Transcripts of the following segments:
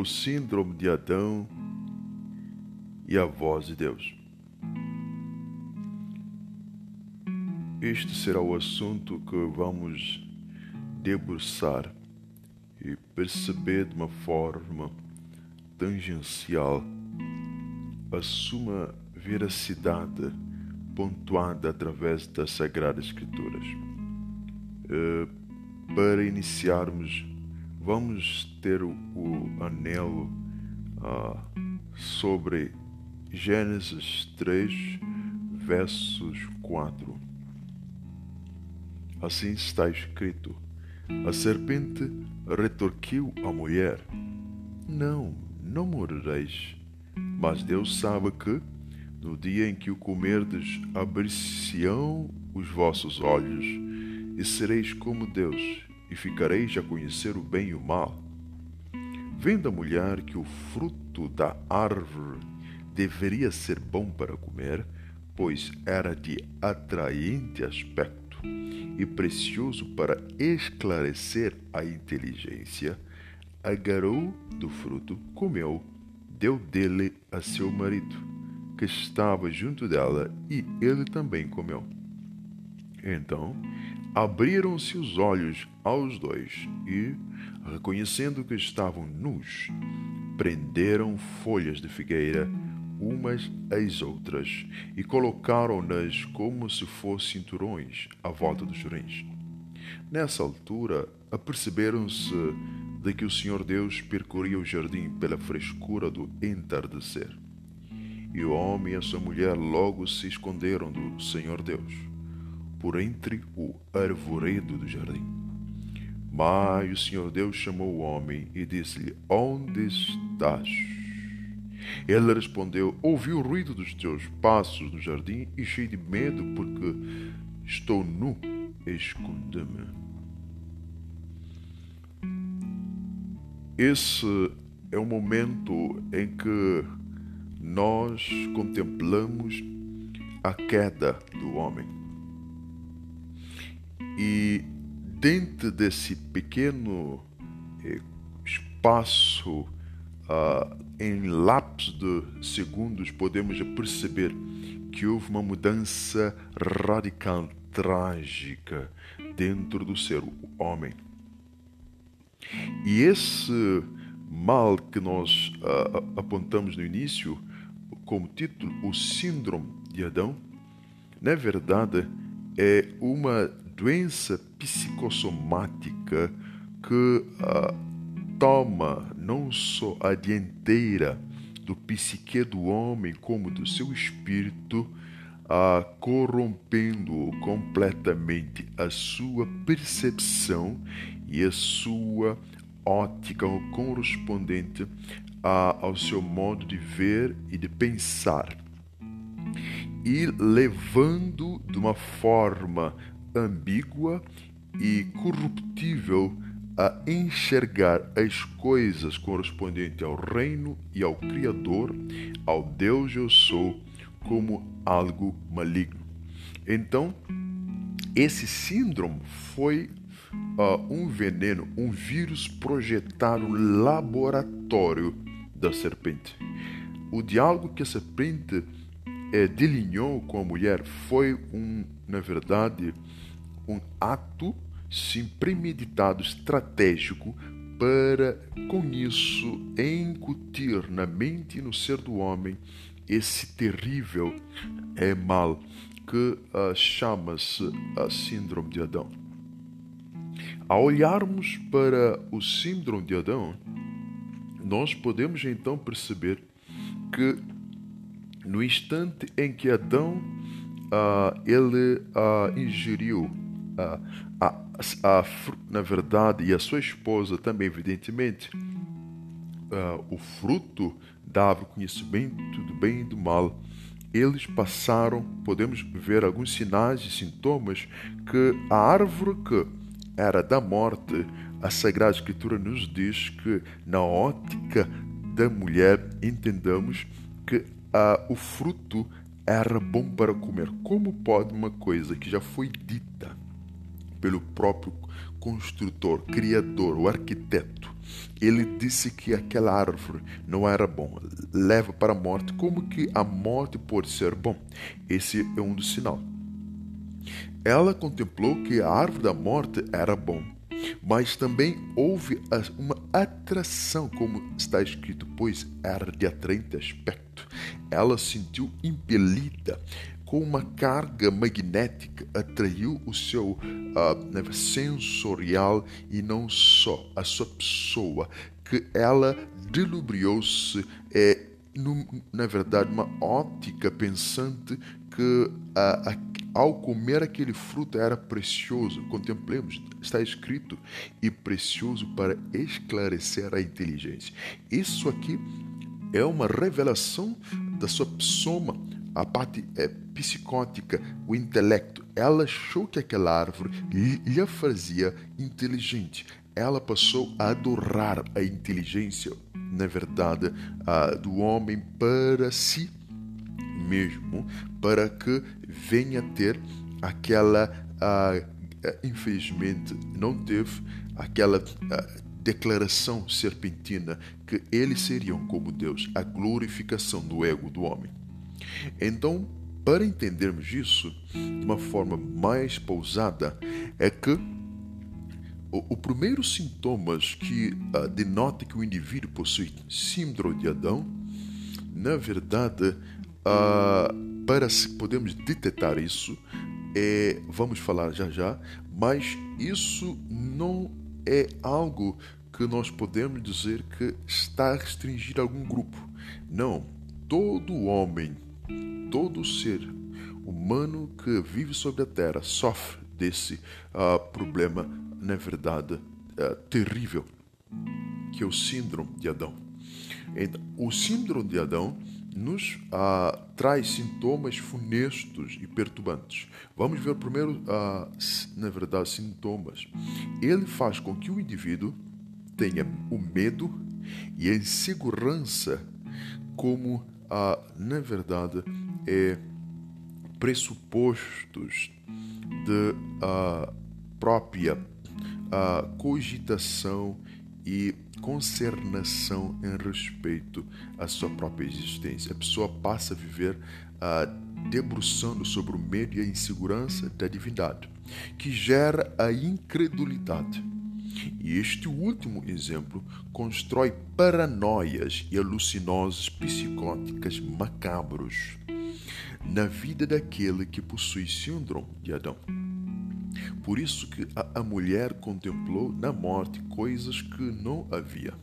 o síndrome de Adão e a voz de Deus. Este será o assunto que vamos debruçar e perceber de uma forma tangencial a suma veracidade pontuada através das Sagradas Escrituras. Uh, para iniciarmos, vamos ter o, o anelo uh, sobre Gênesis 3, versos 4. Assim está escrito: A serpente retorquiu a mulher: Não, não morrereis. Mas Deus sabe que, no dia em que o comerdes, abrir-se-ão os vossos olhos, e sereis como Deus, e ficareis a conhecer o bem e o mal. Vendo a mulher que o fruto da árvore deveria ser bom para comer, pois era de atraente aspecto e precioso para esclarecer a inteligência, agarrou do fruto, comeu, deu dele a seu marido, que estava junto dela, e ele também comeu. Então abriram-se os olhos aos dois e, reconhecendo que estavam nus, prenderam folhas de figueira umas às outras e colocaram-nas como se fossem cinturões à volta dos rins. Nessa altura, aperceberam-se de que o Senhor Deus percorria o jardim pela frescura do entardecer. E o homem e a sua mulher logo se esconderam do Senhor Deus, por entre o arvoredo do jardim. Mas o Senhor Deus chamou o homem e disse-lhe: Onde estás? Ele respondeu: Ouvi o ruído dos teus passos no jardim e cheio de medo, porque estou nu, esconde-me. Esse é o momento em que nós contemplamos a queda do homem. E dentro desse pequeno eh, espaço uh, em lapsos de segundos, podemos perceber que houve uma mudança radical, trágica, dentro do ser homem. E esse mal que nós uh, apontamos no início, como título, o Síndrome de Adão, na verdade é uma doença psicossomática que uh, toma não só a dianteira do psique do homem, como do seu espírito, a corrompendo completamente a sua percepção e a sua ótica correspondente a, ao seu modo de ver e de pensar, e levando de uma forma ambígua e corruptível a enxergar as coisas correspondentes ao reino e ao Criador, ao Deus eu sou, como algo maligno. Então, esse síndrome foi uh, um veneno, um vírus projetado no laboratório da serpente. O diálogo que a serpente eh, delineou com a mulher foi, um, na verdade, um ato sim premeditado, estratégico, para com isso incutir na mente e no ser do homem esse terrível é, mal que uh, chama-se a síndrome de Adão. Ao olharmos para o síndrome de Adão, nós podemos então perceber que no instante em que Adão uh, ele uh, ingeriu a, a, na verdade, e a sua esposa também, evidentemente, o fruto dava conhecimento do bem e do mal. Eles passaram, podemos ver alguns sinais e sintomas que a árvore que era da morte, a Sagrada Escritura nos diz que, na ótica da mulher, entendamos que o fruto era bom para comer. Como pode uma coisa que já foi dita pelo próprio construtor, criador, o arquiteto, ele disse que aquela árvore não era bom, leva para a morte, como que a morte pode ser bom? Esse é um dos sinais. Ela contemplou que a árvore da morte era bom, mas também houve uma atração, como está escrito, pois era de atraente aspecto. Ela sentiu impelida com uma carga magnética atraiu o seu uh, sensorial e não só a sua pessoa, que ela delubriou-se é, na verdade, uma ótica pensante que uh, ao comer aquele fruto era precioso. Contemplemos, está escrito, e precioso para esclarecer a inteligência. Isso aqui é uma revelação da sua pessoa a parte é, psicótica, o intelecto. Ela achou que aquela árvore lhe fazia inteligente. Ela passou a adorar a inteligência, na verdade, do homem para si mesmo, para que venha ter aquela, infelizmente, não teve aquela declaração serpentina que eles seriam como Deus, a glorificação do ego do homem. Então, para entendermos isso de uma forma mais pousada, é que o, o primeiro sintomas que uh, denota que o indivíduo possui síndrome de Adão, na verdade, uh, para podermos detectar isso, é, vamos falar já já, mas isso não é algo que nós podemos dizer que está a algum grupo. Não, todo homem todo ser humano que vive sobre a Terra sofre desse uh, problema, na verdade, uh, terrível, que é o síndrome de Adão. Então, o síndrome de Adão nos uh, traz sintomas funestos e perturbantes. Vamos ver primeiro, na verdade, sintomas. Ele faz com que o indivíduo tenha o medo e a insegurança como, na verdade, é pressupostos de uh, própria uh, cogitação e concernação em respeito à sua própria existência. A pessoa passa a viver uh, debruçando sobre o medo e a insegurança da divindade, que gera a incredulidade. E este último exemplo constrói paranoias e alucinoses psicóticas macabros na vida daquele que possui síndrome de Adão. Por isso que a, a mulher contemplou na morte coisas que não havia.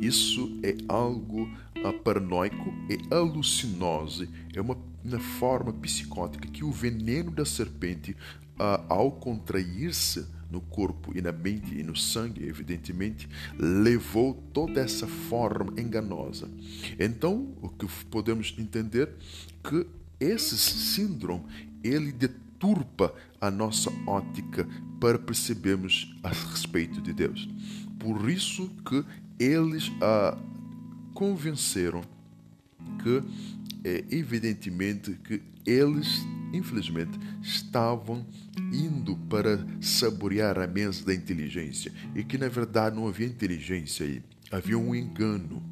Isso é algo paranoico e alucinose, é uma, uma forma psicótica que o veneno da serpente, ao contrair-se no corpo e na mente e no sangue, evidentemente, levou toda essa forma enganosa. Então, o que podemos entender que esse síndrome ele deturpa a nossa ótica para percebermos a respeito de Deus. Por isso que eles a convenceram que é, evidentemente que eles infelizmente estavam indo para saborear a mesa da inteligência e que na verdade não havia inteligência aí, havia um engano.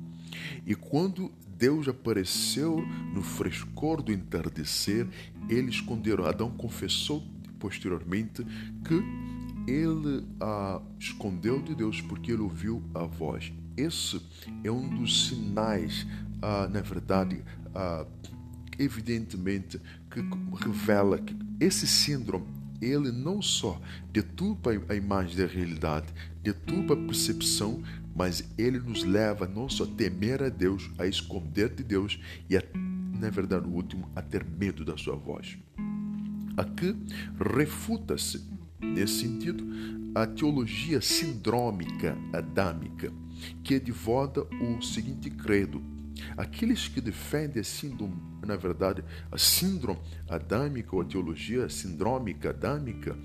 E quando Deus apareceu no frescor do entardecer, ele esconderam. Adão confessou posteriormente que ele ah, escondeu de Deus porque ele ouviu a voz. Esse é um dos sinais, ah, na verdade, ah, evidentemente, que revela que esse síndrome ele não só deturpa a imagem da realidade, deturpa a percepção, mas ele nos leva não só a temer a Deus, a esconder de Deus e, a, na verdade, no último, a ter medo da sua voz. Aqui refuta-se, nesse sentido, a teologia sindrômica adâmica, que advoga o seguinte credo: aqueles que defendem síndrome, na verdade, a síndrome adâmica ou a teologia sindrômica adâmica,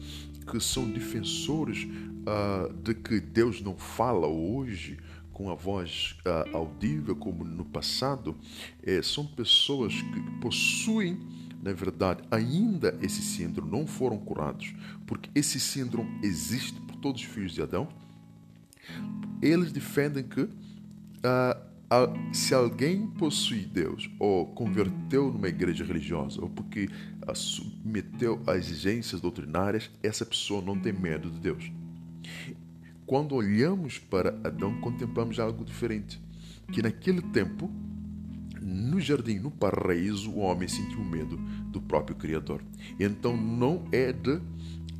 que são defensores uh, de que Deus não fala hoje com a voz uh, audível como no passado, eh, são pessoas que possuem, na verdade, ainda esse síndrome, não foram curados, porque esse síndrome existe por todos os filhos de Adão. eles defendem que uh, se alguém possui Deus ou converteu numa igreja religiosa ou porque submeteu a exigências doutrinárias, essa pessoa não tem medo de Deus. Quando olhamos para Adão, contemplamos algo diferente. Que naquele tempo, no jardim, no paraíso, o homem sentiu medo do próprio Criador. Então não é de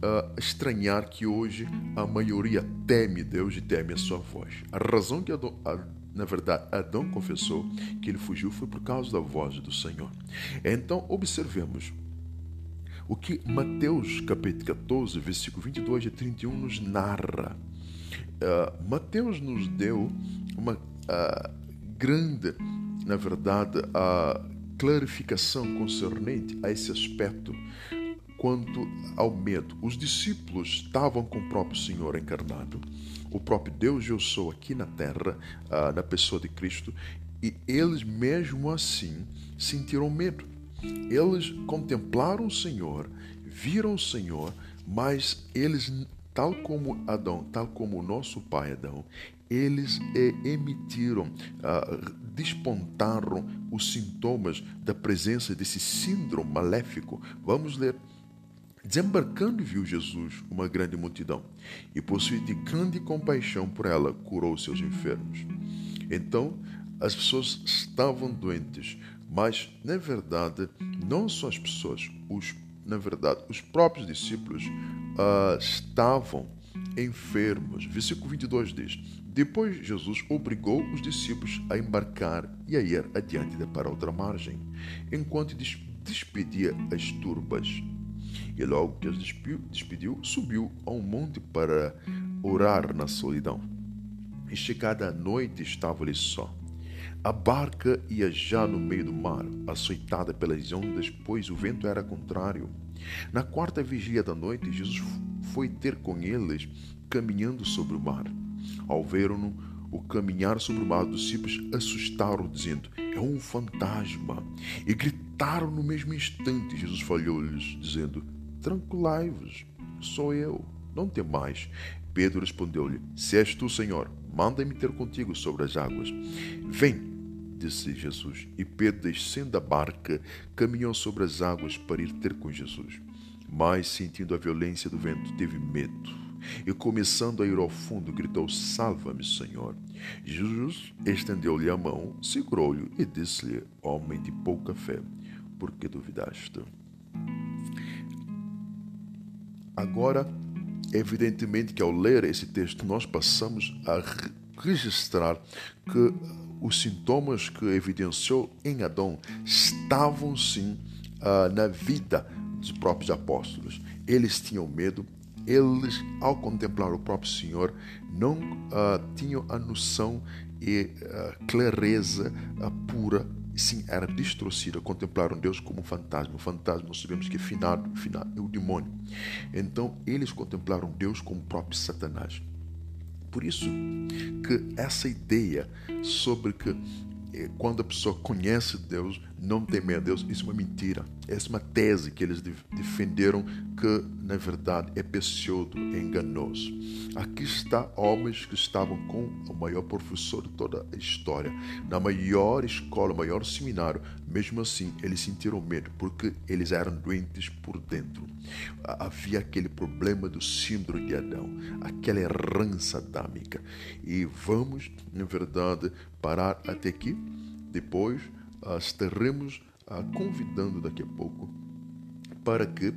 uh, estranhar que hoje a maioria teme Deus e teme a sua voz. A razão que Adão, a, na verdade Adão confessou que ele fugiu foi por causa da voz do Senhor. Então observemos o que Mateus capítulo 14, versículo 22 e 31 nos narra. Uh, Mateus nos deu uma uh, grande, na verdade, uh, clarificação concernente a esse aspecto quanto ao medo. Os discípulos estavam com o próprio Senhor encarnado, o próprio Deus eu sou aqui na terra, uh, na pessoa de Cristo, e eles mesmo assim sentiram medo. Eles contemplaram o Senhor, viram o Senhor, mas eles tal como Adão, tal como o nosso pai Adão, eles emitiram, uh, despontaram os sintomas da presença desse síndrome maléfico. Vamos ler. Desembarcando, viu Jesus uma grande multidão e, possuindo de grande compaixão por ela, curou seus enfermos. Então, as pessoas estavam doentes, mas, na verdade, não só as pessoas, os na verdade, os próprios discípulos uh, estavam enfermos. Versículo 22 diz: Depois Jesus obrigou os discípulos a embarcar e a ir adiante para outra margem, enquanto despedia as turbas. E logo que as despediu, subiu a um monte para orar na solidão. E chegada a noite estava-lhe só. A barca ia já no meio do mar, açoitada pelas ondas, pois o vento era contrário. Na quarta vigília da noite, Jesus foi ter com eles, caminhando sobre o mar. Ao ver-no o caminhar sobre o mar, os discípulos assustaram, dizendo: É um fantasma. E gritaram no mesmo instante. Jesus falhou-lhes, dizendo: Tranquilai-vos, sou eu, não temais. Pedro respondeu-lhe: Se és tu, Senhor, manda-me ter contigo sobre as águas. Vem disse Jesus. E Pedro, descendo da barca, caminhou sobre as águas para ir ter com Jesus. Mas, sentindo a violência do vento, teve medo. E, começando a ir ao fundo, gritou: Salva-me, Senhor. Jesus estendeu-lhe a mão, segurou-lhe e disse-lhe: Homem de pouca fé, por que duvidaste? Agora, evidentemente que ao ler esse texto, nós passamos a registrar que os sintomas que evidenciou em Adão estavam sim uh, na vida dos próprios apóstolos. Eles tinham medo, eles, ao contemplar o próprio Senhor, não uh, tinham a noção e uh, clareza pura sim, era distorcida, contemplaram Deus como um fantasma. O fantasma, nós sabemos que é finado, finado é o demônio. Então, eles contemplaram Deus como o próprio Satanás. Por isso que essa ideia sobre que quando a pessoa conhece Deus, não teme a Deus, isso é uma mentira. Essa é uma tese que eles defenderam que, na verdade, é pseudo, é enganoso. Aqui está homens que estavam com o maior professor de toda a história, na maior escola, maior seminário. Mesmo assim, eles sentiram medo porque eles eram doentes por dentro. Havia aquele problema do síndrome de Adão, aquela herança adâmica. E vamos, na verdade, parar até aqui. Depois uh, estaremos uh, convidando daqui a pouco para que uh,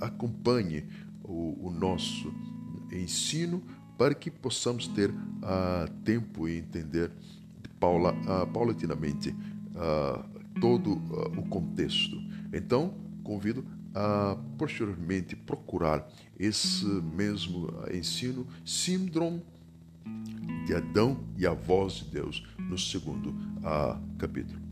acompanhe o, nosso ensino para que possamos ter tempo e entender paula, paulatinamente todo o contexto. Então, convido a posteriormente procurar esse mesmo ensino, síndrome de Adão e a voz de Deus, no segundo uh, capítulo.